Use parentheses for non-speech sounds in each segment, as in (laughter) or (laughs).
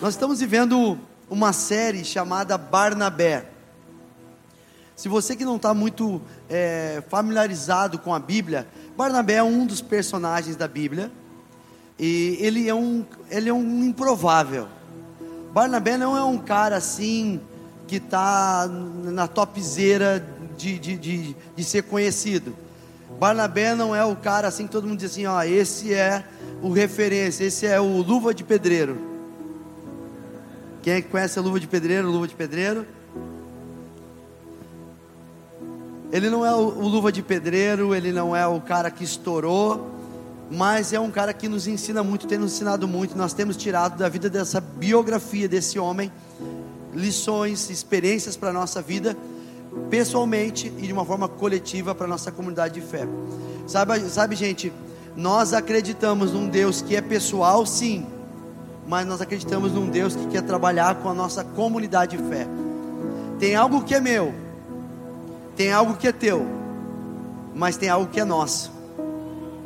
Nós estamos vivendo uma série chamada Barnabé. Se você que não está muito é, familiarizado com a Bíblia, Barnabé é um dos personagens da Bíblia e ele é um, ele é um improvável. Barnabé não é um cara assim que está na topzeira de, de, de, de ser conhecido. Barnabé não é o cara assim que todo mundo diz assim, ó, esse é o referência, esse é o luva de pedreiro. Quem é que conhece a luva de pedreiro? Luva de pedreiro? Ele não é o, o luva de pedreiro, ele não é o cara que estourou, mas é um cara que nos ensina muito, tem nos ensinado muito. Nós temos tirado da vida dessa biografia desse homem lições, experiências para a nossa vida, pessoalmente e de uma forma coletiva para a nossa comunidade de fé. Sabe, sabe, gente, nós acreditamos num Deus que é pessoal, sim, mas nós acreditamos num Deus que quer trabalhar com a nossa comunidade de fé. Tem algo que é meu, tem algo que é teu, mas tem algo que é nosso.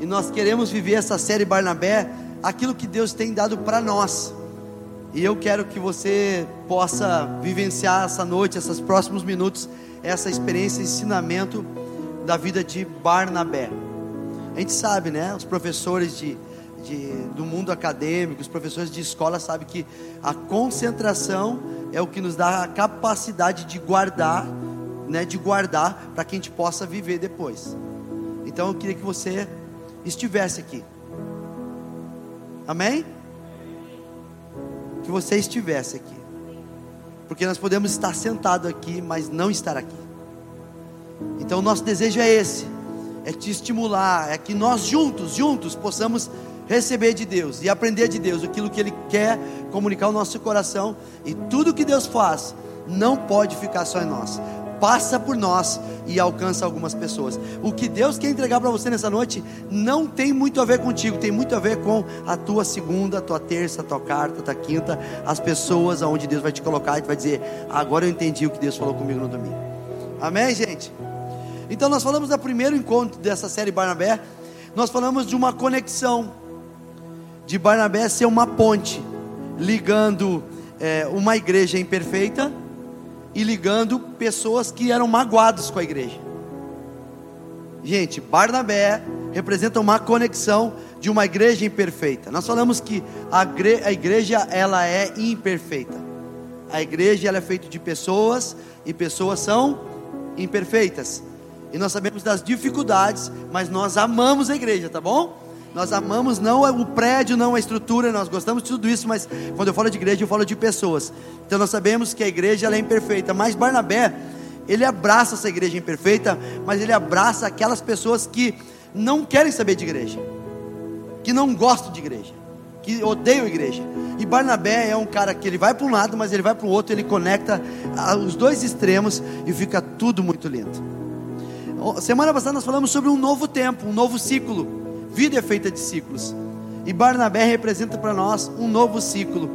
E nós queremos viver essa série Barnabé, aquilo que Deus tem dado para nós. E eu quero que você possa vivenciar essa noite, esses próximos minutos, essa experiência, ensinamento da vida de Barnabé. A gente sabe, né? Os professores de de, do mundo acadêmico, os professores de escola sabem que a concentração é o que nos dá a capacidade de guardar, né, de guardar para que a gente possa viver depois. Então eu queria que você estivesse aqui. Amém? Que você estivesse aqui. Porque nós podemos estar sentado aqui, mas não estar aqui. Então o nosso desejo é esse, é te estimular, é que nós juntos, juntos possamos receber de Deus e aprender de Deus aquilo que Ele quer comunicar ao nosso coração. E tudo que Deus faz não pode ficar só em nós. Passa por nós e alcança algumas pessoas. O que Deus quer entregar para você nessa noite não tem muito a ver contigo, tem muito a ver com a tua segunda, a tua terça, a tua quarta, a tua quinta, as pessoas aonde Deus vai te colocar e vai dizer: agora eu entendi o que Deus falou comigo no domingo. Amém, gente? Então nós falamos do primeiro encontro dessa série Barnabé. Nós falamos de uma conexão de Barnabé ser uma ponte, ligando é, uma igreja imperfeita e ligando pessoas que eram magoadas com a igreja. Gente, Barnabé representa uma conexão de uma igreja imperfeita. Nós falamos que a, igreja ela é imperfeita. A igreja ela é feita de pessoas e pessoas são imperfeitas. E nós sabemos das dificuldades, mas nós amamos a igreja, tá bom? Nós amamos não o prédio, não a estrutura, nós gostamos de tudo isso, mas quando eu falo de igreja, eu falo de pessoas. Então nós sabemos que a igreja ela é imperfeita, mas Barnabé, ele abraça essa igreja imperfeita, mas ele abraça aquelas pessoas que não querem saber de igreja, que não gostam de igreja, que odeiam igreja. E Barnabé é um cara que ele vai para um lado, mas ele vai para o outro, ele conecta os dois extremos e fica tudo muito lindo. Semana passada nós falamos sobre um novo tempo, um novo ciclo. Vida é feita de ciclos. E Barnabé representa para nós um novo ciclo.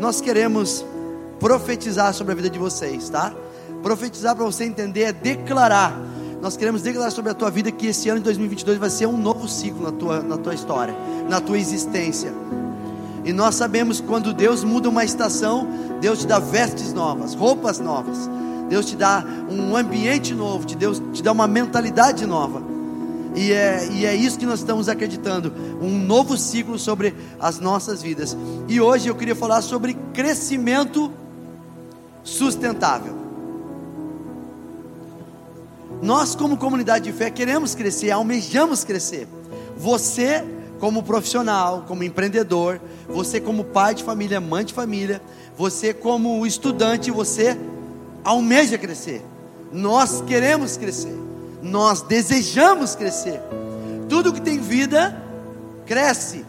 Nós queremos profetizar sobre a vida de vocês, tá? Profetizar para você entender é declarar. Nós queremos declarar sobre a tua vida que esse ano de 2022 vai ser um novo ciclo na tua, na tua história, na tua existência. E nós sabemos que quando Deus muda uma estação, Deus te dá vestes novas, roupas novas. Deus te dá um ambiente novo, Deus te dá uma mentalidade nova. E é, e é isso que nós estamos acreditando, um novo ciclo sobre as nossas vidas. E hoje eu queria falar sobre crescimento sustentável. Nós, como comunidade de fé, queremos crescer, almejamos crescer. Você, como profissional, como empreendedor, você, como pai de família, mãe de família, você, como estudante, você almeja crescer. Nós queremos crescer nós desejamos crescer. Tudo que tem vida cresce.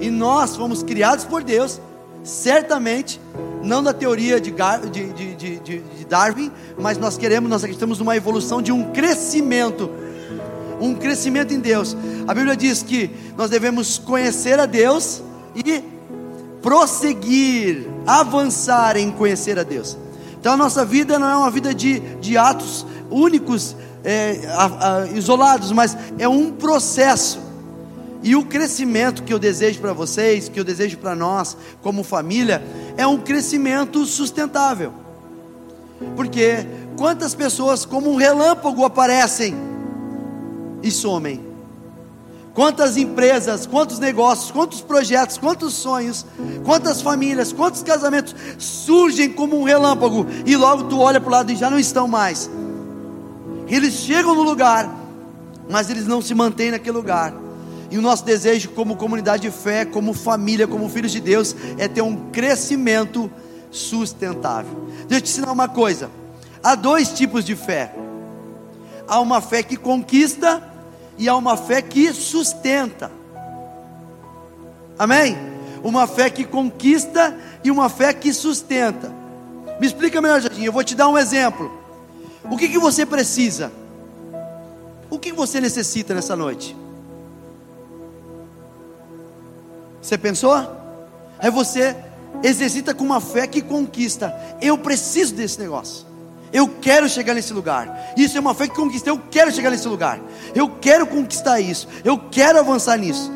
E nós fomos criados por Deus, certamente, não da teoria de, de, de, de, Darwin, mas nós queremos, nós acreditamos numa evolução de um crescimento. Um crescimento em Deus. A Bíblia diz que nós devemos conhecer a Deus e prosseguir, avançar em conhecer a Deus. Então a nossa vida não é uma vida de, de atos únicos, é, a, a, isolados, mas é um processo. E o crescimento que eu desejo para vocês, que eu desejo para nós, como família, é um crescimento sustentável. Porque quantas pessoas, como um relâmpago, aparecem e somem? Quantas empresas, quantos negócios, quantos projetos, quantos sonhos, quantas famílias, quantos casamentos surgem como um relâmpago e logo tu olha para o lado e já não estão mais. Eles chegam no lugar, mas eles não se mantêm naquele lugar. E o nosso desejo, como comunidade de fé, como família, como filhos de Deus, é ter um crescimento sustentável. Deixa eu te ensinar uma coisa: há dois tipos de fé. Há uma fé que conquista e há uma fé que sustenta. Amém? Uma fé que conquista e uma fé que sustenta. Me explica melhor, Jardim. Eu vou te dar um exemplo. O que, que você precisa? O que você necessita nessa noite? Você pensou? Aí você exercita com uma fé que conquista. Eu preciso desse negócio. Eu quero chegar nesse lugar. Isso é uma fé que conquista. Eu quero chegar nesse lugar. Eu quero conquistar isso. Eu quero avançar nisso.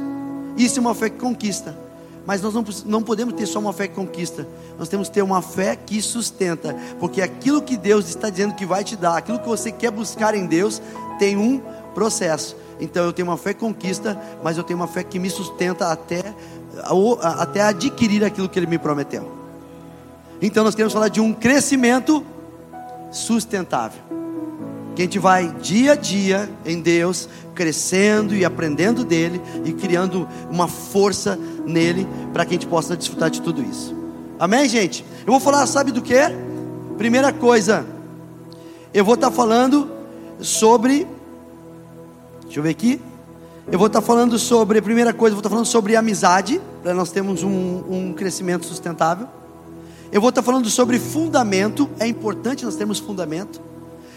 Isso é uma fé que conquista. Mas nós não, não podemos ter só uma fé que conquista. Nós temos que ter uma fé que sustenta. Porque aquilo que Deus está dizendo que vai te dar, aquilo que você quer buscar em Deus, tem um processo. Então eu tenho uma fé que conquista, mas eu tenho uma fé que me sustenta até, até adquirir aquilo que Ele me prometeu. Então nós queremos falar de um crescimento sustentável. Que a gente vai dia a dia em Deus, crescendo e aprendendo dele e criando uma força nele para que a gente possa desfrutar de tudo isso. Amém, gente? Eu vou falar, sabe do que? Primeira coisa, eu vou estar tá falando sobre. Deixa eu ver aqui. Eu vou estar tá falando sobre, primeira coisa, eu vou estar tá falando sobre amizade, para nós termos um, um crescimento sustentável. Eu vou estar falando sobre fundamento, é importante nós termos fundamento.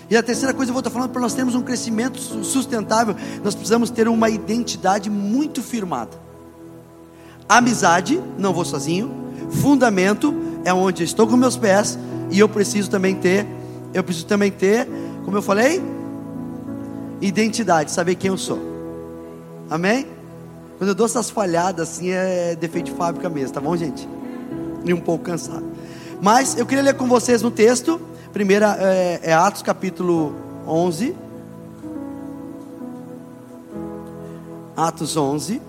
E a terceira coisa eu vou estar falando para nós termos um crescimento sustentável, nós precisamos ter uma identidade muito firmada. Amizade, não vou sozinho. Fundamento é onde eu estou com meus pés e eu preciso também ter, eu preciso também ter, como eu falei, identidade, saber quem eu sou. Amém? Quando eu dou essas falhadas assim é defeito de fábrica mesmo, tá bom, gente? E um pouco cansado. Mas eu queria ler com vocês no texto, primeira é, é Atos capítulo 11. Atos 11,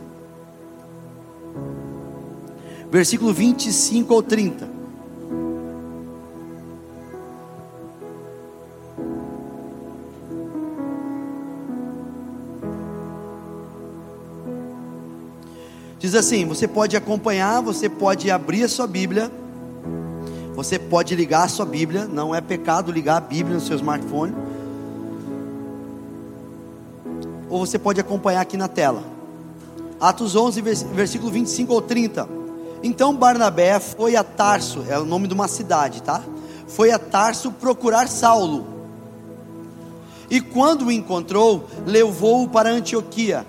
versículo 25 ao 30. Diz assim: você pode acompanhar, você pode abrir a sua Bíblia você pode ligar a sua Bíblia, não é pecado ligar a Bíblia no seu smartphone. Ou você pode acompanhar aqui na tela. Atos 11, versículo 25 ou 30. Então Barnabé foi a Tarso, é o nome de uma cidade, tá? Foi a Tarso procurar Saulo. E quando o encontrou, levou-o para Antioquia,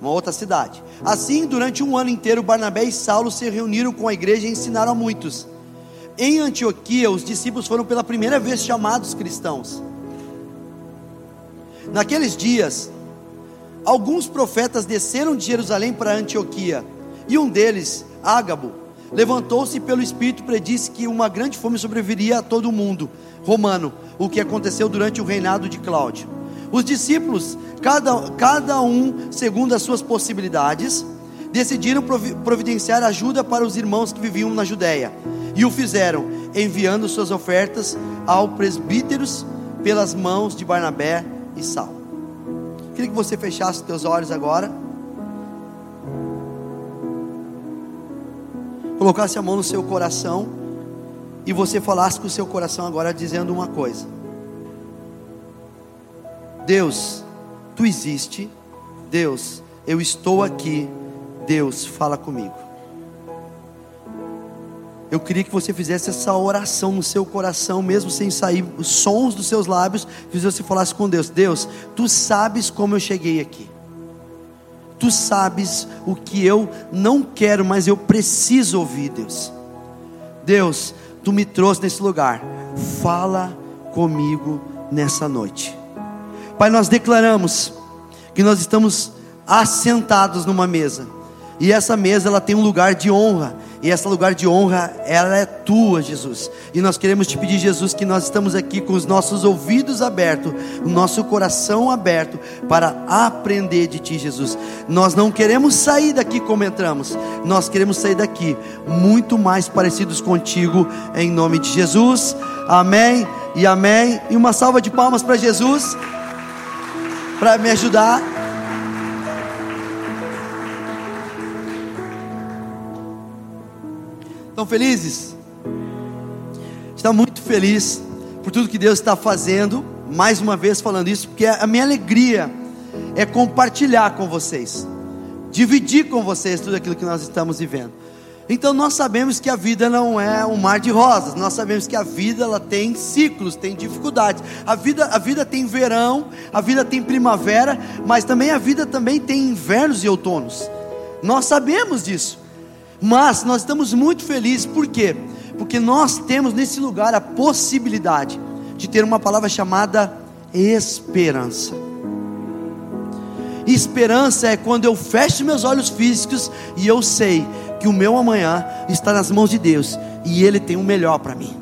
uma outra cidade. Assim, durante um ano inteiro, Barnabé e Saulo se reuniram com a igreja e ensinaram a muitos. Em Antioquia, os discípulos foram pela primeira vez chamados cristãos. Naqueles dias, alguns profetas desceram de Jerusalém para Antioquia, e um deles, Ágabo, levantou-se pelo Espírito e predisse que uma grande fome sobreviria a todo o mundo romano, o que aconteceu durante o reinado de Cláudio. Os discípulos, cada, cada um segundo as suas possibilidades, decidiram providenciar ajuda para os irmãos que viviam na Judéia e o fizeram, enviando suas ofertas ao presbíteros pelas mãos de Barnabé e Saulo. Queria que você fechasse os teus olhos agora. Colocasse a mão no seu coração e você falasse com o seu coração agora dizendo uma coisa. Deus, tu existe. Deus, eu estou aqui. Deus, fala comigo eu queria que você fizesse essa oração no seu coração, mesmo sem sair os sons dos seus lábios, que você falasse com Deus: Deus, tu sabes como eu cheguei aqui, Tu sabes o que eu não quero, mas eu preciso ouvir, Deus. Deus, tu me trouxe nesse lugar. Fala comigo nessa noite. Pai, nós declaramos que nós estamos assentados numa mesa. E essa mesa ela tem um lugar de honra. E esse lugar de honra, ela é tua, Jesus. E nós queremos te pedir, Jesus, que nós estamos aqui com os nossos ouvidos abertos, o nosso coração aberto para aprender de ti, Jesus. Nós não queremos sair daqui como entramos. Nós queremos sair daqui muito mais parecidos contigo em nome de Jesus. Amém e amém. E uma salva de palmas para Jesus para me ajudar. Estão felizes? Está muito feliz por tudo que Deus está fazendo. Mais uma vez falando isso, porque a minha alegria é compartilhar com vocês, dividir com vocês tudo aquilo que nós estamos vivendo. Então nós sabemos que a vida não é um mar de rosas. Nós sabemos que a vida ela tem ciclos, tem dificuldades. A vida, a vida tem verão, a vida tem primavera, mas também a vida também tem invernos e outonos. Nós sabemos disso. Mas nós estamos muito felizes, por quê? Porque nós temos nesse lugar a possibilidade de ter uma palavra chamada esperança. Esperança é quando eu fecho meus olhos físicos e eu sei que o meu amanhã está nas mãos de Deus e Ele tem o melhor para mim.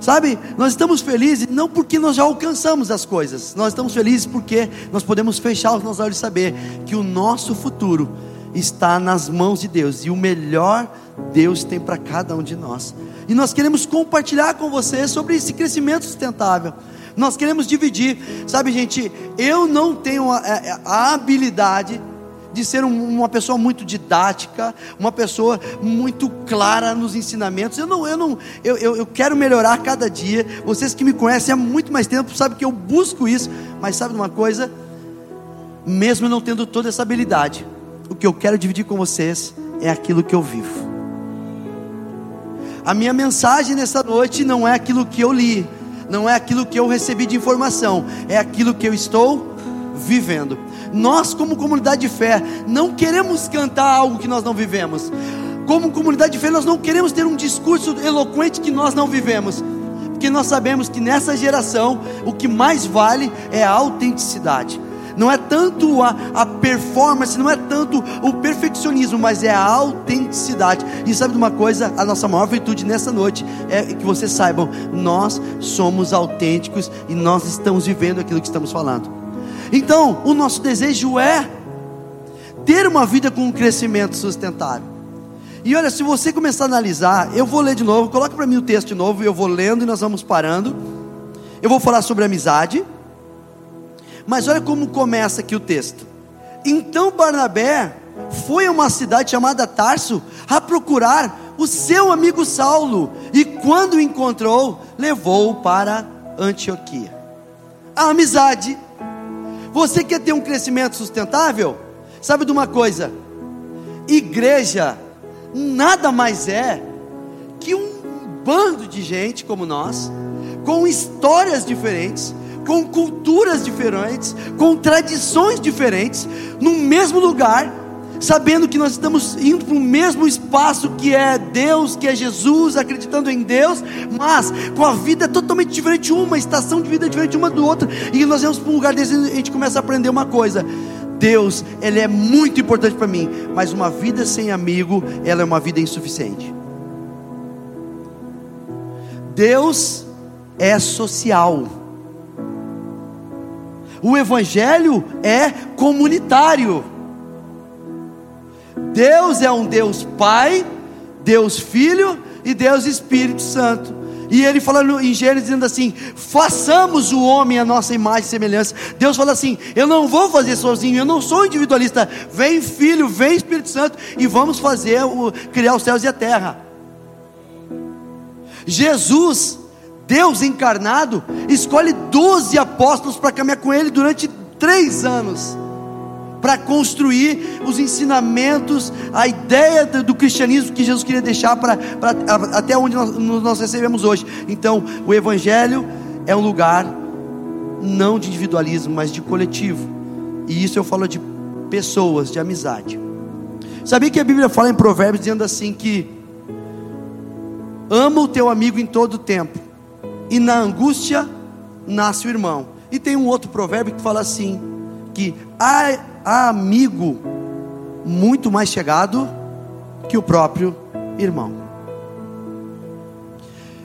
Sabe, nós estamos felizes não porque nós já alcançamos as coisas, nós estamos felizes porque nós podemos fechar os nossos olhos e saber que o nosso futuro está nas mãos de Deus e o melhor Deus tem para cada um de nós. E nós queremos compartilhar com você sobre esse crescimento sustentável. Nós queremos dividir, sabe, gente? Eu não tenho a, a, a habilidade de ser um, uma pessoa muito didática, uma pessoa muito clara nos ensinamentos. Eu não, eu não, eu, eu, eu quero melhorar cada dia. Vocês que me conhecem há muito mais tempo sabem que eu busco isso. Mas sabe uma coisa? Mesmo não tendo toda essa habilidade, o que eu quero dividir com vocês é aquilo que eu vivo. A minha mensagem nessa noite não é aquilo que eu li, não é aquilo que eu recebi de informação, é aquilo que eu estou vivendo. Nós, como comunidade de fé, não queremos cantar algo que nós não vivemos. Como comunidade de fé, nós não queremos ter um discurso eloquente que nós não vivemos. Porque nós sabemos que nessa geração o que mais vale é a autenticidade tanto a, a performance, não é tanto o perfeccionismo, mas é a autenticidade. E sabe de uma coisa? A nossa maior virtude nessa noite é que vocês saibam: nós somos autênticos e nós estamos vivendo aquilo que estamos falando. Então, o nosso desejo é ter uma vida com um crescimento sustentável. E olha, se você começar a analisar, eu vou ler de novo, coloca para mim o texto de novo, eu vou lendo e nós vamos parando. Eu vou falar sobre amizade. Mas olha como começa aqui o texto. Então Barnabé foi a uma cidade chamada Tarso a procurar o seu amigo Saulo e quando o encontrou, levou-o para Antioquia. A amizade. Você quer ter um crescimento sustentável? Sabe de uma coisa? Igreja nada mais é que um bando de gente como nós, com histórias diferentes, com culturas diferentes, com tradições diferentes, no mesmo lugar, sabendo que nós estamos indo para o mesmo espaço que é Deus, que é Jesus, acreditando em Deus, mas com a vida totalmente diferente, uma estação de vida diferente uma do outro, e nós vamos para um lugar desse e a gente começa a aprender uma coisa. Deus, ele é muito importante para mim, mas uma vida sem amigo, ela é uma vida insuficiente. Deus é social. O Evangelho é comunitário. Deus é um Deus Pai, Deus Filho e Deus Espírito Santo. E ele falando em Gênesis dizendo assim: façamos o homem a nossa imagem e semelhança. Deus fala assim: eu não vou fazer sozinho, eu não sou individualista. Vem Filho, vem Espírito Santo e vamos fazer o, criar os céus e a terra. Jesus Deus encarnado escolhe doze apóstolos para caminhar com ele durante três anos para construir os ensinamentos, a ideia do cristianismo que Jesus queria deixar para, até onde nós, nós recebemos hoje. Então, o Evangelho é um lugar não de individualismo, mas de coletivo. E isso eu falo de pessoas de amizade. Sabia que a Bíblia fala em Provérbios dizendo assim que ama o teu amigo em todo tempo, e na angústia nasce o irmão. E tem um outro provérbio que fala assim: que há, há amigo muito mais chegado que o próprio irmão.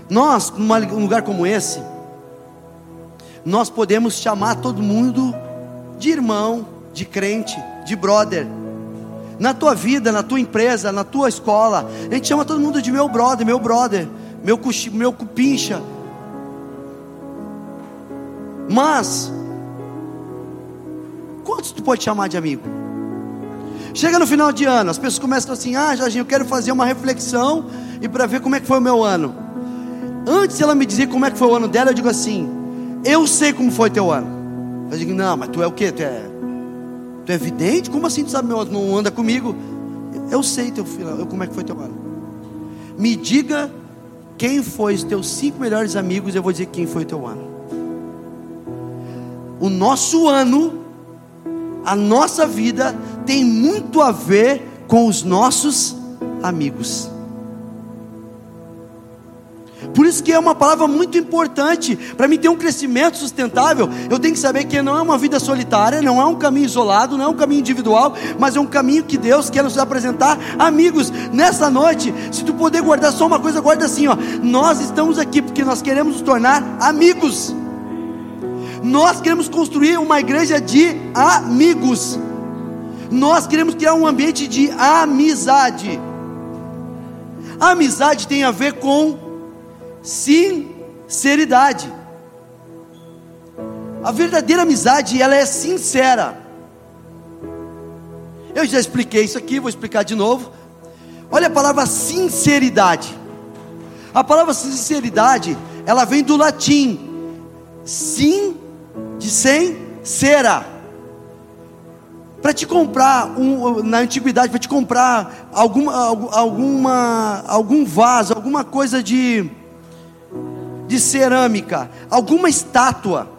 Nós, num lugar como esse, nós podemos chamar todo mundo de irmão, de crente, de brother. Na tua vida, na tua empresa, na tua escola, a gente chama todo mundo de meu brother, meu brother, meu, meu cupincha. Mas, quantos tu pode chamar de amigo? Chega no final de ano, as pessoas começam assim: Ah, Jorginho, eu quero fazer uma reflexão e para ver como é que foi o meu ano. Antes ela me dizer como é que foi o ano dela, eu digo assim: Eu sei como foi teu ano. Eu digo: Não, mas tu é o quê? Tu é, tu é vidente? Como assim tu sabe meu ano? Não anda comigo? Eu sei teu filho, eu, como é que foi teu ano. Me diga quem foi os teus cinco melhores amigos, eu vou dizer quem foi teu ano. O nosso ano, a nossa vida tem muito a ver com os nossos amigos. Por isso que é uma palavra muito importante para mim ter um crescimento sustentável. Eu tenho que saber que não é uma vida solitária, não é um caminho isolado, não é um caminho individual, mas é um caminho que Deus quer nos apresentar amigos. Nessa noite, se tu puder guardar só uma coisa, guarda assim, ó. Nós estamos aqui porque nós queremos nos tornar amigos. Nós queremos construir uma igreja de amigos. Nós queremos criar um ambiente de amizade. A amizade tem a ver com sinceridade. A verdadeira amizade, ela é sincera. Eu já expliquei isso aqui, vou explicar de novo. Olha a palavra sinceridade. A palavra sinceridade, ela vem do latim sim de sem cera para te comprar um, na antiguidade, para te comprar alguma, alguma, algum vaso, alguma coisa de, de cerâmica, alguma estátua,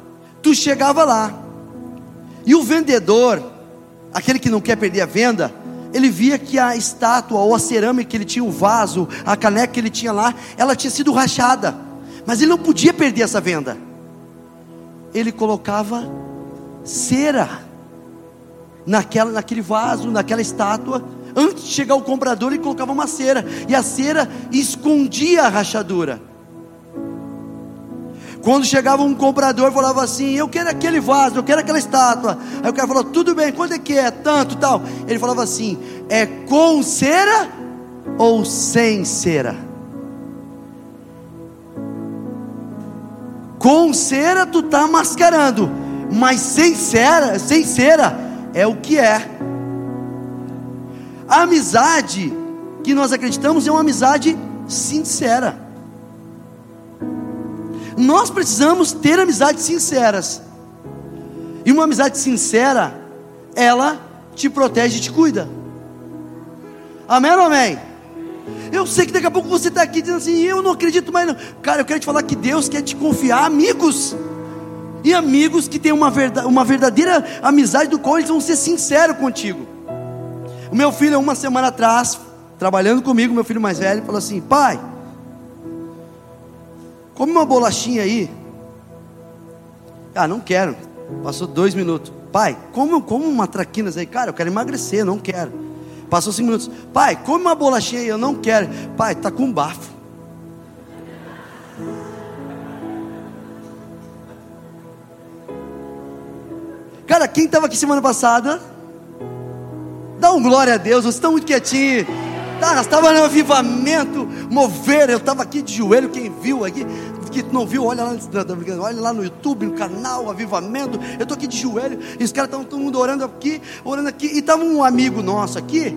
tu chegava lá, e o vendedor, aquele que não quer perder a venda, ele via que a estátua ou a cerâmica que ele tinha, o vaso, a caneca que ele tinha lá, ela tinha sido rachada, mas ele não podia perder essa venda, ele colocava cera naquela, naquele vaso, naquela estátua. Antes de chegar o comprador, ele colocava uma cera, e a cera escondia a rachadura. Quando chegava um comprador, falava assim: Eu quero aquele vaso, eu quero aquela estátua. Aí o cara falou: Tudo bem, quanto é que é? Tanto tal. Ele falava assim: É com cera ou sem cera? Com cera tu tá mascarando, mas sem cera, sem cera é o que é. A amizade que nós acreditamos é uma amizade sincera. Nós precisamos ter amizades sinceras. E uma amizade sincera, ela te protege e te cuida. Amém ou amém? Eu sei que daqui a pouco você está aqui dizendo assim, eu não acredito mais. Não. Cara, eu quero te falar que Deus quer te confiar amigos e amigos que têm uma, verdade, uma verdadeira amizade, do qual eles vão ser sinceros contigo. O meu filho, uma semana atrás, trabalhando comigo, meu filho mais velho, falou assim: Pai, come uma bolachinha aí. Ah, não quero. Passou dois minutos. Pai, come, come uma traquinas aí. Cara, eu quero emagrecer, não quero. Passou cinco minutos. Pai, come uma bolachinha aí, eu não quero. Pai, tá com bafo. Cara, quem estava aqui semana passada? Dá um glória a Deus, vocês estão muito quietinhos. Tá, nós estávamos no avivamento, mover. Eu estava aqui de joelho, quem viu aqui, que não viu, olha lá, olha lá no YouTube, no canal, avivamento. Eu estou aqui de joelho, e os caras estão todo mundo orando aqui, orando aqui. E estava um amigo nosso aqui,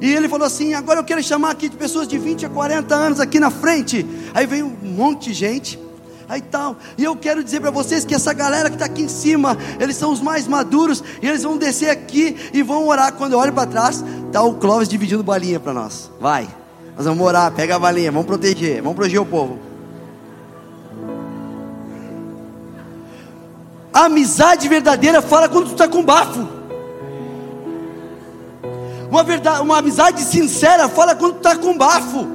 e ele falou assim: agora eu quero chamar aqui de pessoas de 20 a 40 anos aqui na frente. Aí veio um monte de gente aí tal. E eu quero dizer para vocês que essa galera que está aqui em cima, eles são os mais maduros, e eles vão descer aqui e vão orar. Quando eu olho para trás, tá o Clóvis dividindo balinha para nós. Vai, nós vamos orar, pega a balinha, vamos proteger, vamos proteger o povo. A amizade verdadeira fala quando tu está com bafo. Uma, verdade, uma amizade sincera fala quando está com bafo.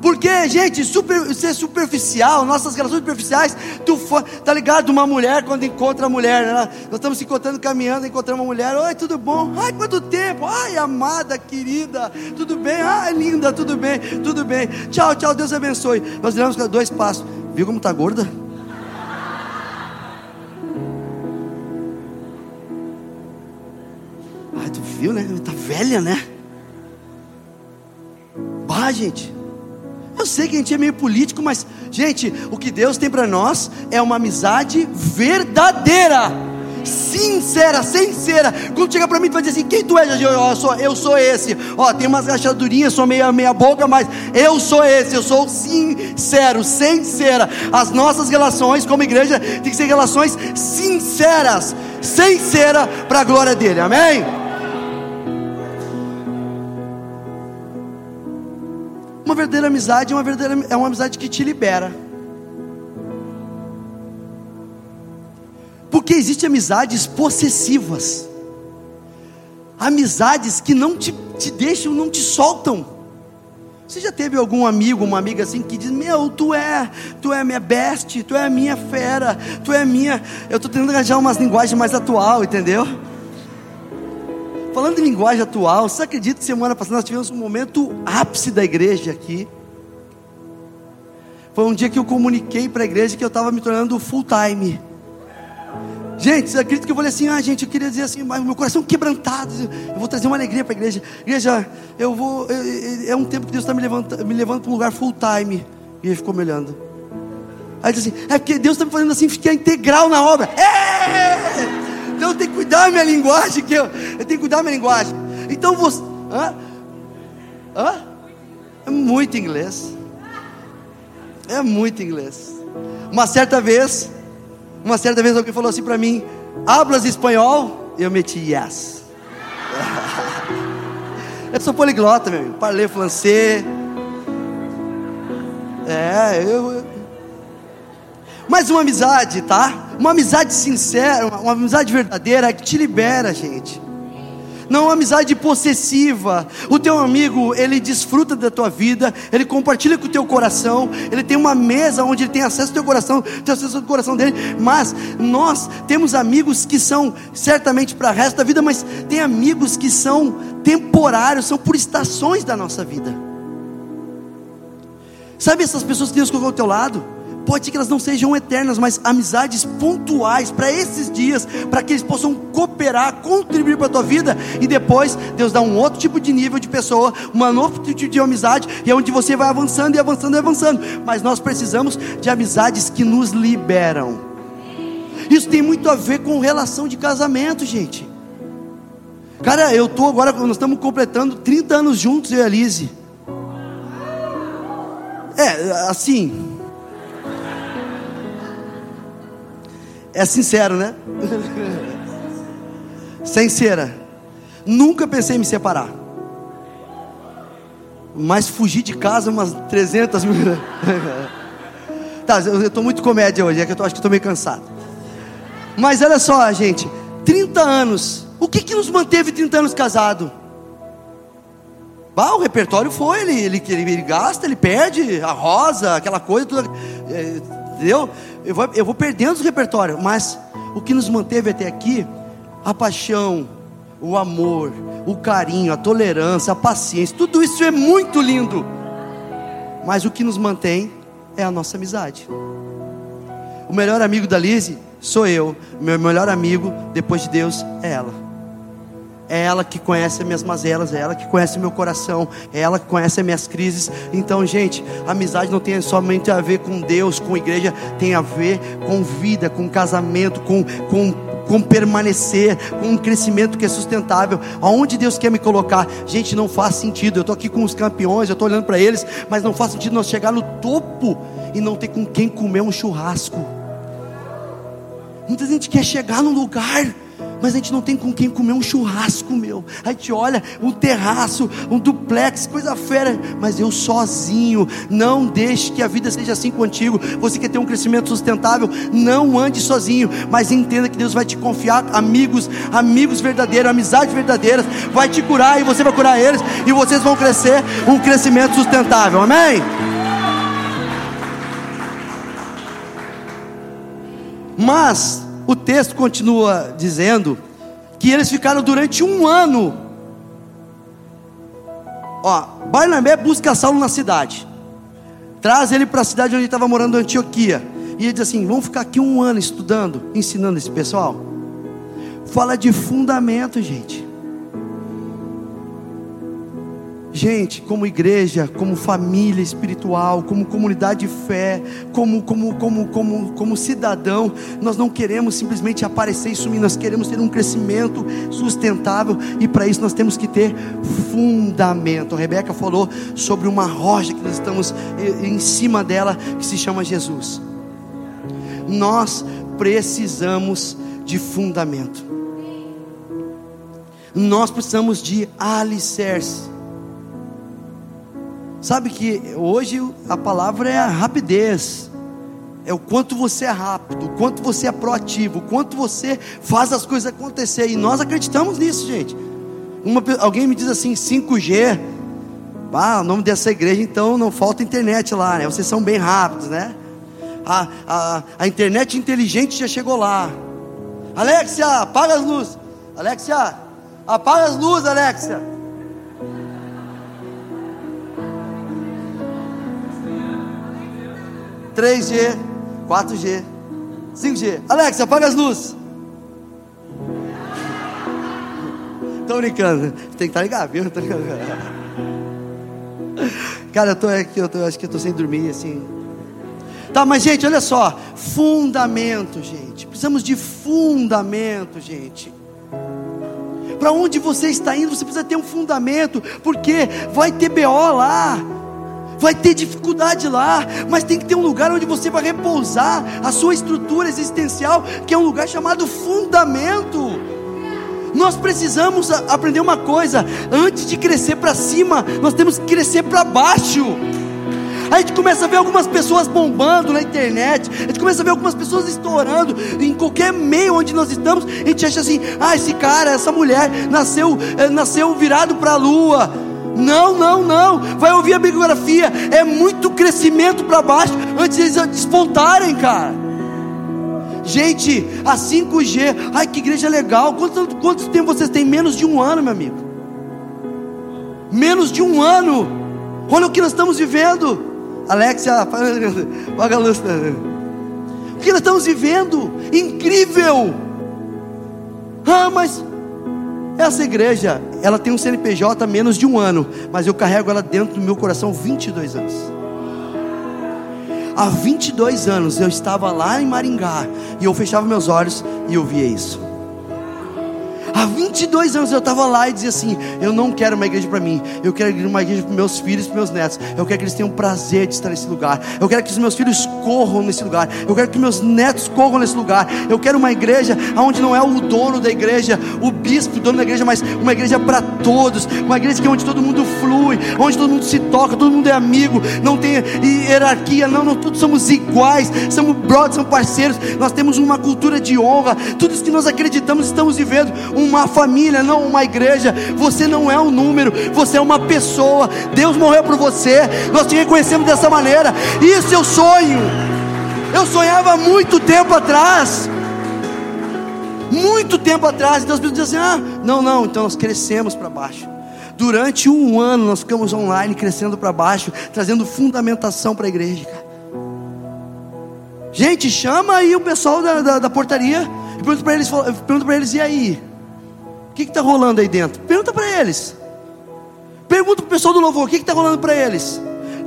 Porque, gente, super, ser superficial, nossas relações superficiais, tu tá ligado? Uma mulher quando encontra a mulher, né? nós estamos se encontrando, caminhando, encontramos uma mulher, oi, tudo bom? Ai, quanto tempo? Ai, amada, querida, tudo bem? Ai, linda, tudo bem, tudo bem. Tchau, tchau, Deus abençoe. Nós damos dois passos. Viu como tá gorda? Viu, né? Tá velha, né? Bah, gente. Eu sei que a gente é meio político, mas, gente, o que Deus tem para nós é uma amizade verdadeira, sincera, sincera. Quando chega para mim, tu vai dizer assim: quem tu é? Eu sou, eu sou esse. Ó, tem umas rachadurinhas, sou meia, meia boca, mas eu sou esse. Eu sou sincero, sincera. As nossas relações como igreja tem que ser relações sinceras, sincera para a glória dele. Amém? Uma verdadeira amizade é uma, verdadeira, é uma amizade que te libera. Porque existem amizades possessivas, amizades que não te, te deixam, não te soltam. Você já teve algum amigo, uma amiga assim que diz: Meu, tu é, tu é minha best, tu é minha fera, tu é minha. Eu estou tentando arranjar umas linguagens mais atual, entendeu? Falando em linguagem atual, você acredita que semana passada nós tivemos um momento ápice da igreja aqui? Foi um dia que eu comuniquei para a igreja que eu estava me tornando full time. Gente, você acredita que eu falei assim, ah gente, eu queria dizer assim, mas meu coração quebrantado, eu vou trazer uma alegria para a igreja. Igreja, eu vou, é um tempo que Deus está me levando, me levando para um lugar full time. E ele ficou me olhando. Aí disse assim, é porque Deus está me fazendo assim, ficar integral na obra. É! Então eu tenho que cuidar da minha linguagem, que eu, eu tenho que cuidar da minha linguagem. Então você. Hã? Hã? É muito inglês. É muito inglês. Uma certa vez, uma certa vez alguém falou assim para mim: Hablas espanhol? Eu meti yes. (laughs) eu sou poliglota, meu amigo. Parlei francês. É, eu, mas uma amizade, tá? Uma amizade sincera, uma amizade verdadeira que te libera, gente. Não uma amizade possessiva. O teu amigo, ele desfruta da tua vida, ele compartilha com o teu coração, ele tem uma mesa onde ele tem acesso ao teu coração, tem acesso ao coração dele. Mas nós temos amigos que são certamente para o resto da vida, mas tem amigos que são temporários, são por estações da nossa vida. Sabe essas pessoas que Deus colocou ao teu lado? Pode ser que elas não sejam eternas, mas amizades pontuais para esses dias, para que eles possam cooperar, contribuir para a tua vida, e depois Deus dá um outro tipo de nível de pessoa, uma novo tipo de amizade, e é onde você vai avançando e avançando e avançando. Mas nós precisamos de amizades que nos liberam. Isso tem muito a ver com relação de casamento, gente. Cara, eu tô agora, nós estamos completando 30 anos juntos, eu e a Lise. É, assim, É sincero, né? Sincera. Nunca pensei em me separar. Mas fugi de casa umas 300 mil. (laughs) tá, eu estou muito comédia hoje, é que eu tô, acho que estou meio cansado. Mas olha só, gente. 30 anos. O que, que nos manteve 30 anos casado? Bah, o repertório foi, ele, ele, ele, ele, gasta, ele perde, a rosa, aquela coisa, tudo, é, entendeu? eu vou, eu vou perdendo o repertório, mas o que nos manteve até aqui, a paixão, o amor, o carinho, a tolerância, a paciência, tudo isso é muito lindo. Mas o que nos mantém é a nossa amizade. O melhor amigo da Lise sou eu, meu melhor amigo depois de Deus é ela. É ela que conhece as minhas mazelas, é ela que conhece meu coração, é ela que conhece as minhas crises. Então, gente, amizade não tem somente a ver com Deus, com igreja, tem a ver com vida, com casamento, com, com, com permanecer, com um crescimento que é sustentável. Aonde Deus quer me colocar? Gente, não faz sentido. Eu estou aqui com os campeões, eu estou olhando para eles, mas não faz sentido nós chegar no topo e não ter com quem comer um churrasco. Muita gente quer chegar num lugar mas a gente não tem com quem comer um churrasco, meu. A gente olha um terraço, um duplex, coisa fera, mas eu sozinho. Não deixe que a vida seja assim contigo. Você quer ter um crescimento sustentável? Não ande sozinho, mas entenda que Deus vai te confiar amigos, amigos verdadeiros, amizades verdadeiras, vai te curar e você vai curar eles e vocês vão crescer um crescimento sustentável. Amém? Mas o texto continua dizendo que eles ficaram durante um ano. Ó, Barnabé busca Saulo na cidade, traz ele para a cidade onde ele estava morando, Antioquia, e ele diz assim: Vamos ficar aqui um ano estudando, ensinando esse pessoal. Fala de fundamento, gente. Gente, como igreja, como família espiritual, como comunidade de fé, como, como, como, como, como cidadão, nós não queremos simplesmente aparecer e sumir, nós queremos ter um crescimento sustentável e para isso nós temos que ter fundamento. A Rebeca falou sobre uma rocha que nós estamos em cima dela, que se chama Jesus. Nós precisamos de fundamento. Nós precisamos de alicerce. Sabe que hoje a palavra é a rapidez. É o quanto você é rápido, o quanto você é proativo, o quanto você faz as coisas acontecer. E nós acreditamos nisso, gente. Uma, alguém me diz assim, 5G. Ah, o nome dessa igreja, então não falta internet lá, né? Vocês são bem rápidos, né? A, a, a internet inteligente já chegou lá. Alexia, apaga as luzes. Alexia, apaga as luzes, Alexia. 3G, 4G, 5G. Alex, apaga as luzes. Tô brincando. Tem que estar tá ligado, viu? Tô ligado. Cara, eu tô aqui, eu tô, acho que eu tô sem dormir, assim. Tá, mas gente, olha só. Fundamento, gente. Precisamos de fundamento, gente. Para onde você está indo, você precisa ter um fundamento, porque vai ter BO lá vai ter dificuldade lá, mas tem que ter um lugar onde você vai repousar a sua estrutura existencial, que é um lugar chamado fundamento. Nós precisamos aprender uma coisa: antes de crescer para cima, nós temos que crescer para baixo. A gente começa a ver algumas pessoas bombando na internet, a gente começa a ver algumas pessoas estourando em qualquer meio onde nós estamos. A gente acha assim: ah, esse cara, essa mulher nasceu, eh, nasceu virado para a lua não, não, não. Vai ouvir a bibliografia. É muito crescimento para baixo antes eles despontarem, cara. Gente, a 5G, ai que igreja legal. Quanto, quanto tempo vocês têm? Menos de um ano, meu amigo. Menos de um ano. Olha o que nós estamos vivendo. Alexia, (laughs) paga a luz. O que nós estamos vivendo? Incrível. Ah, mas essa igreja, ela tem um CNPJ há menos de um ano, mas eu carrego ela dentro do meu coração 22 anos. Há 22 anos eu estava lá em Maringá e eu fechava meus olhos e eu via isso. Há 22 anos eu estava lá e dizia assim: Eu não quero uma igreja para mim, eu quero uma igreja para meus filhos para meus netos. Eu quero que eles tenham prazer de estar nesse lugar. Eu quero que os meus filhos corram nesse lugar. Eu quero que meus netos corram nesse lugar. Eu quero uma igreja onde não é o dono da igreja, o bispo, o dono da igreja, mas uma igreja para todos. Uma igreja que é onde todo mundo flui, onde todo mundo se toca, todo mundo é amigo, não tem hierarquia, não, não todos somos iguais, somos brothers, somos parceiros. Nós temos uma cultura de honra. Tudo isso que nós acreditamos, estamos vivendo um uma família, não uma igreja. Você não é um número, você é uma pessoa. Deus morreu por você. Nós te reconhecemos dessa maneira. Isso é o sonho. Eu sonhava muito tempo atrás. Muito tempo atrás. Deus me disse assim: ah, não, não. Então nós crescemos para baixo. Durante um ano nós ficamos online, crescendo para baixo, trazendo fundamentação para a igreja. Gente, chama aí o pessoal da, da, da portaria e pergunta para eles, pergunta eles, e aí? Que está rolando aí dentro? Pergunta para eles. Pergunta para o pessoal do louvor: o que está rolando para eles?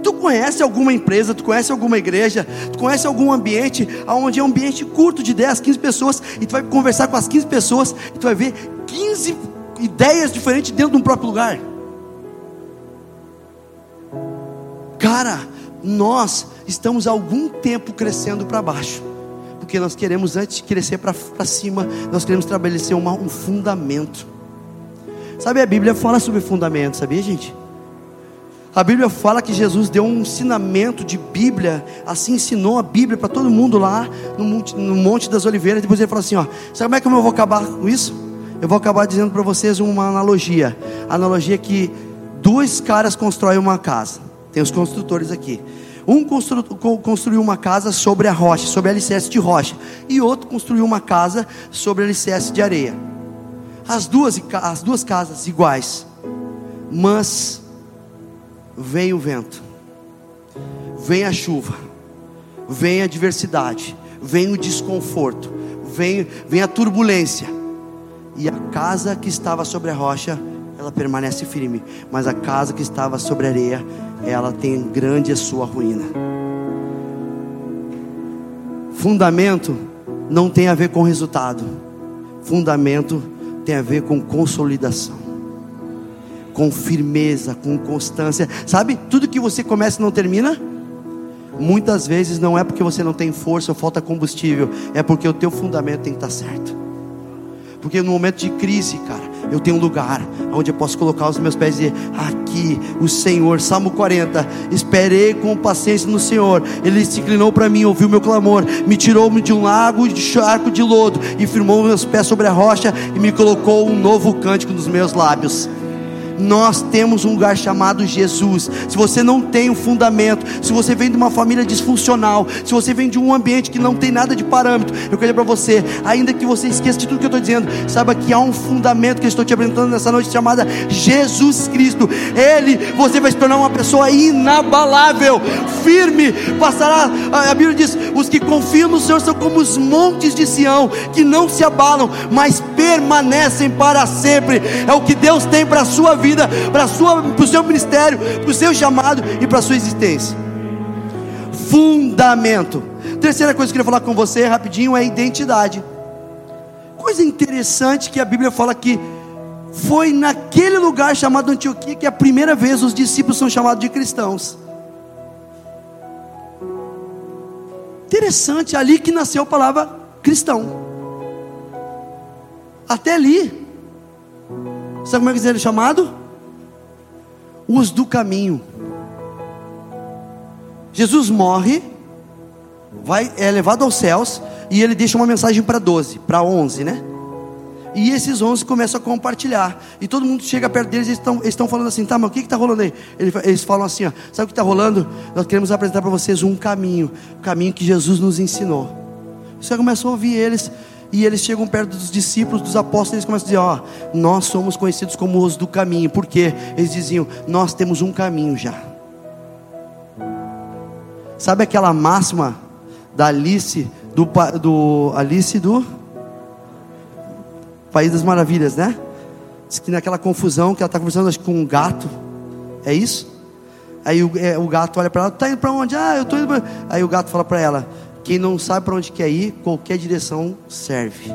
Tu conhece alguma empresa, tu conhece alguma igreja, tu conhece algum ambiente onde é um ambiente curto de 10, 15 pessoas, e tu vai conversar com as 15 pessoas, e tu vai ver 15 ideias diferentes dentro de um próprio lugar. Cara, nós estamos há algum tempo crescendo para baixo Porque nós queremos, antes de crescer para cima, nós queremos estabelecer uma, um fundamento. Sabe, a Bíblia fala sobre fundamento, sabia, gente? A Bíblia fala que Jesus deu um ensinamento de Bíblia, assim ensinou a Bíblia para todo mundo lá no monte, no monte, das Oliveiras. Depois ele falou assim: ó, sabe como é que eu vou acabar com isso? Eu vou acabar dizendo para vocês uma analogia. Analogia que dois caras constroem uma casa. Tem os construtores aqui. Um constru, construiu uma casa sobre a rocha, sobre alicerce de rocha, e outro construiu uma casa sobre alicerce de areia. As duas, as duas casas iguais, mas vem o vento, vem a chuva, vem a adversidade, vem o desconforto, vem, vem a turbulência, e a casa que estava sobre a rocha, ela permanece firme, mas a casa que estava sobre areia, ela tem grande a sua ruína. Fundamento não tem a ver com resultado, fundamento tem a ver com consolidação com firmeza, com constância. Sabe, tudo que você começa e não termina, muitas vezes não é porque você não tem força ou falta combustível, é porque o teu fundamento tem que estar certo. Porque no momento de crise, cara, eu tenho um lugar onde eu posso colocar os meus pés e dizer: Aqui o Senhor, Salmo 40. Esperei com paciência no Senhor, Ele se inclinou para mim, ouviu meu clamor, me tirou de um lago de charco de lodo e firmou meus pés sobre a rocha e me colocou um novo cântico nos meus lábios. Nós temos um lugar chamado Jesus. Se você não tem um fundamento, se você vem de uma família disfuncional, se você vem de um ambiente que não tem nada de parâmetro, eu quero para você, ainda que você esqueça de tudo que eu estou dizendo, saiba que há um fundamento que eu estou te apresentando nessa noite chamada Jesus Cristo. Ele, você vai se tornar uma pessoa inabalável, firme, passará. A Bíblia diz: os que confiam no Senhor são como os montes de Sião, que não se abalam, mas permanecem para sempre. É o que Deus tem para a sua vida vida, para o seu ministério, para o seu chamado e para a sua existência. Fundamento. Terceira coisa que eu queria falar com você rapidinho é identidade. Coisa interessante que a Bíblia fala que foi naquele lugar chamado Antioquia que a primeira vez os discípulos são chamados de cristãos. Interessante, ali que nasceu a palavra cristão. Até ali. Sabe como é que ele é chamado? Os do caminho. Jesus morre, vai é levado aos céus e ele deixa uma mensagem para 12, para 11, né? E esses 11 começam a compartilhar. E todo mundo chega perto deles e estão, estão falando assim: tá, mas o que está rolando aí? Eles falam assim: ó, sabe o que está rolando? Nós queremos apresentar para vocês um caminho, o caminho que Jesus nos ensinou. Você começou a ouvir eles. E eles chegam perto dos discípulos, dos apóstolos, e eles começam a dizer: Ó, nós somos conhecidos como os do caminho, porque eles diziam: Nós temos um caminho já. Sabe aquela máxima da Alice, do, do Alice do País das Maravilhas, né? Diz que naquela confusão que ela está conversando acho, com um gato, é isso? Aí o, é, o gato olha para ela: Tá indo para onde? Ah, eu estou indo. Pra... Aí o gato fala para ela: quem não sabe para onde quer ir, qualquer direção serve.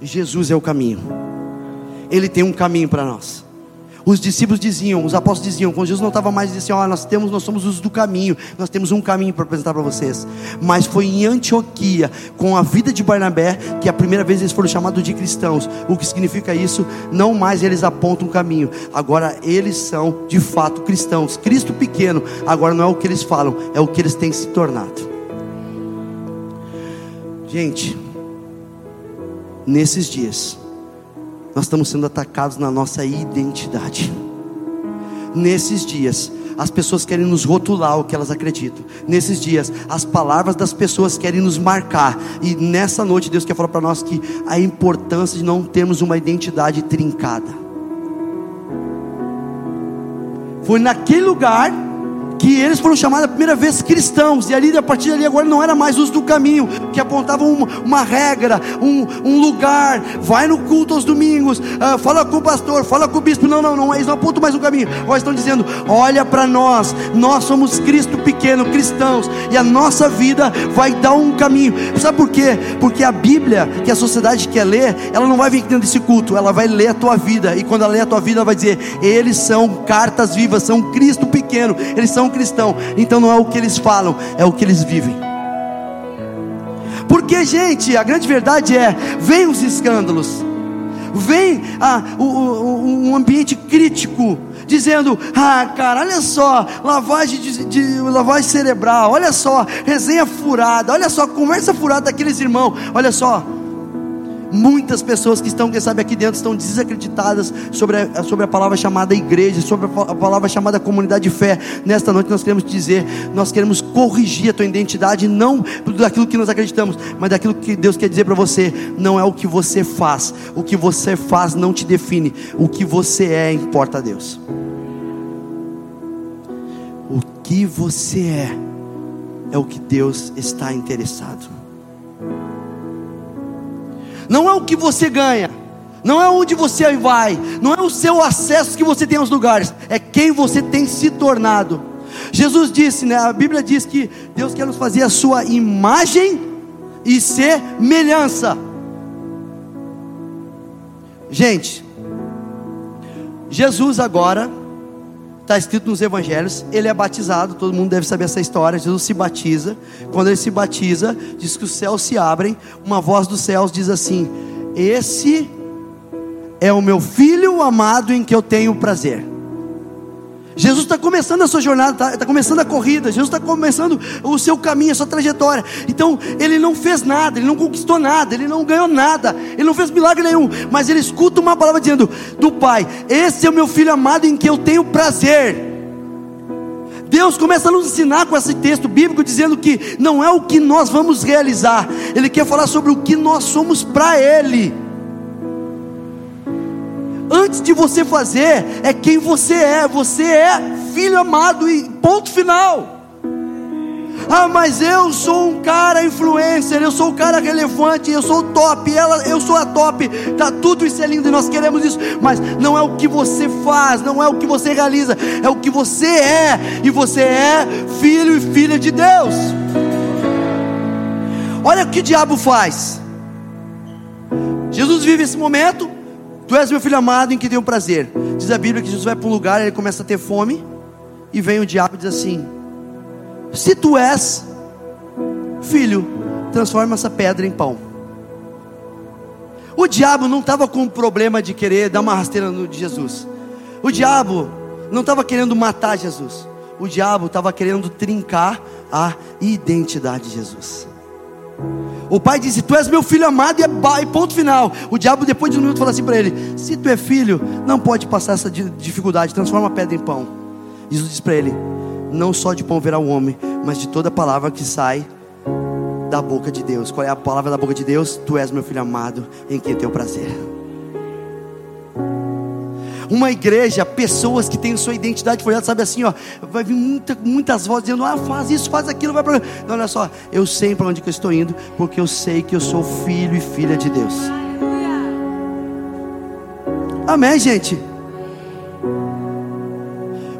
Jesus é o caminho. Ele tem um caminho para nós. Os discípulos diziam, os apóstolos diziam, quando Jesus não estava mais, diziam assim: ó, nós temos, nós somos os do caminho, nós temos um caminho para apresentar para vocês. Mas foi em Antioquia, com a vida de Barnabé, que a primeira vez eles foram chamados de cristãos. O que significa isso? Não mais eles apontam um caminho, agora eles são de fato cristãos. Cristo pequeno, agora não é o que eles falam, é o que eles têm se tornado. Gente, nesses dias, nós estamos sendo atacados na nossa identidade. Nesses dias, as pessoas querem nos rotular o que elas acreditam. Nesses dias, as palavras das pessoas querem nos marcar. E nessa noite, Deus quer falar para nós que a importância de não termos uma identidade trincada. Foi naquele lugar que eles foram chamados a primeira vez cristãos, e ali a partir dali agora não era mais os do caminho, que apontavam uma, uma regra, um, um, lugar, vai no culto aos domingos, uh, fala com o pastor, fala com o bispo, não, não, não, eles não apontam mais o caminho, agora estão dizendo, olha para nós, nós somos Cristo pequeno, cristãos, e a nossa vida vai dar um caminho, sabe por quê? Porque a Bíblia, que a sociedade quer ler, ela não vai vir dentro desse culto, ela vai ler a tua vida, e quando ela lê a tua vida, ela vai dizer, eles são cartas vivas, são Cristo pequeno, eles são cristão. Então não é o que eles falam, é o que eles vivem. Porque, gente, a grande verdade é: vem os escândalos, vem ah, o, o, um ambiente crítico, dizendo: Ah, cara, olha só, lavagem de, de, lavagem cerebral, olha só, resenha furada, olha só, conversa furada daqueles irmãos, olha só. Muitas pessoas que estão, quem sabe, aqui dentro estão desacreditadas sobre a, sobre a palavra chamada igreja, sobre a palavra chamada comunidade de fé. Nesta noite nós queremos dizer, nós queremos corrigir a tua identidade, não daquilo que nós acreditamos, mas daquilo que Deus quer dizer para você. Não é o que você faz, o que você faz não te define, o que você é importa a Deus. O que você é, é o que Deus está interessado não é o que você ganha, não é onde você vai, não é o seu acesso que você tem aos lugares, é quem você tem se tornado. Jesus disse, né, a Bíblia diz que Deus quer nos fazer a sua imagem e semelhança. Gente, Jesus agora Está escrito nos evangelhos, ele é batizado, todo mundo deve saber essa história. Jesus se batiza, quando ele se batiza, diz que os céus se abrem, uma voz dos céus diz assim: Esse é o meu filho amado em que eu tenho prazer. Jesus está começando a sua jornada, está tá começando a corrida, Jesus está começando o seu caminho, a sua trajetória. Então, ele não fez nada, ele não conquistou nada, ele não ganhou nada, ele não fez milagre nenhum, mas ele escuta uma palavra dizendo: do Pai, esse é o meu filho amado em que eu tenho prazer. Deus começa a nos ensinar com esse texto bíblico, dizendo que não é o que nós vamos realizar, Ele quer falar sobre o que nós somos para Ele antes de você fazer, é quem você é. Você é filho amado e ponto final. Ah, mas eu sou um cara influencer, eu sou um cara relevante, eu sou top, ela, eu sou a top. Tá tudo isso é lindo e nós queremos isso, mas não é o que você faz, não é o que você realiza, é o que você é. E você é filho e filha de Deus. Olha o que o diabo faz. Jesus vive esse momento, Tu és meu filho amado em que tenho prazer. Diz a Bíblia que Jesus vai para um lugar, ele começa a ter fome, e vem o diabo e diz assim: Se tu és filho, transforma essa pedra em pão. O diabo não estava com o problema de querer dar uma rasteira no de Jesus. O diabo não estava querendo matar Jesus. O diabo estava querendo trincar a identidade de Jesus. O pai disse: Tu és meu filho amado, e é ponto final. O diabo, depois de um minuto, fala assim para ele: Se tu é filho, não pode passar essa dificuldade, transforma a pedra em pão. Jesus diz para ele: Não só de pão verá o homem, mas de toda palavra que sai da boca de Deus. Qual é a palavra da boca de Deus? Tu és meu filho amado, em quem tenho prazer uma igreja, pessoas que têm sua identidade forjada, sabe assim, ó, vai vir muita, muitas vozes dizendo, ah, faz isso, faz aquilo, vai para. Não, olha só, eu sei para onde que eu estou indo, porque eu sei que eu sou filho e filha de Deus. Amém, gente.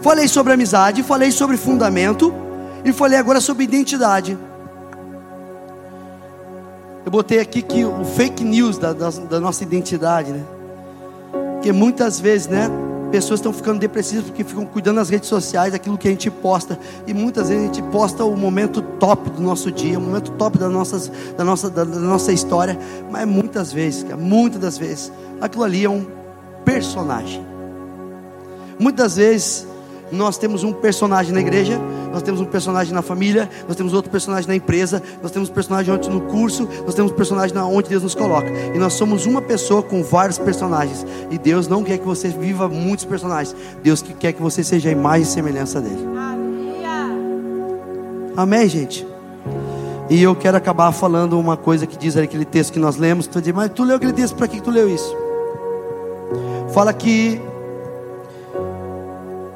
Falei sobre amizade, falei sobre fundamento e falei agora sobre identidade. Eu botei aqui que o fake news da, da, da nossa identidade, né? Porque muitas vezes, né? Pessoas estão ficando depressivas porque ficam cuidando das redes sociais, aquilo que a gente posta. E muitas vezes a gente posta o momento top do nosso dia, o momento top das nossas, da, nossa, da, da nossa história. Mas muitas vezes, muitas das vezes, aquilo ali é um personagem. Muitas vezes nós temos um personagem na igreja, nós temos um personagem na família, nós temos outro personagem na empresa, nós temos um personagem no curso, nós temos um personagem na onde Deus nos coloca. E nós somos uma pessoa com vários personagens. E Deus não quer que você viva muitos personagens. Deus quer que você seja a imagem e semelhança dele. Amém, gente? E eu quero acabar falando uma coisa que diz aquele texto que nós lemos. Tu diz, mas tu leu aquele texto, para que tu leu isso? Fala que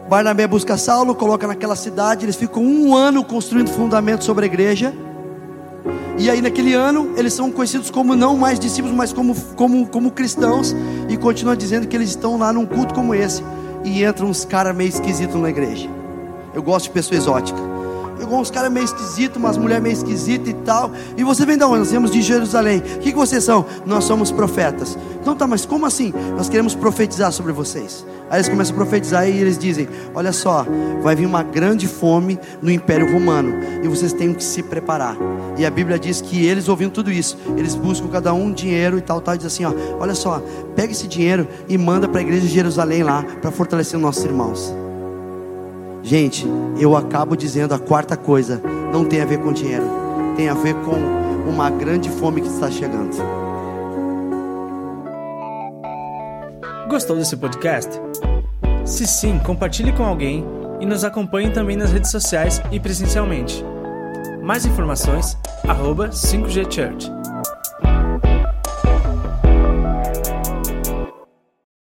Barnabé busca Saulo, coloca naquela cidade, eles ficam um ano construindo fundamento sobre a igreja. E aí naquele ano eles são conhecidos como não mais discípulos, mas como, como, como cristãos. E continua dizendo que eles estão lá num culto como esse. E entram uns caras meio esquisitos na igreja. Eu gosto de pessoa exótica. Igual uns caras meio esquisitos, umas mulheres meio esquisitas e tal. E você vem da onde? Nós viemos de Jerusalém. O que, que vocês são? Nós somos profetas. Então tá, mas como assim? Nós queremos profetizar sobre vocês. Aí eles começam a profetizar e eles dizem: Olha só, vai vir uma grande fome no Império Romano e vocês têm que se preparar. E a Bíblia diz que eles ouvindo tudo isso, eles buscam cada um dinheiro e tal, tal, e diz assim: ó, Olha só, pega esse dinheiro e manda para a igreja de Jerusalém lá para fortalecer os nossos irmãos. Gente, eu acabo dizendo a quarta coisa: não tem a ver com dinheiro, tem a ver com uma grande fome que está chegando. Gostou desse podcast? Se sim, compartilhe com alguém e nos acompanhe também nas redes sociais e presencialmente. Mais informações, arroba 5G Church.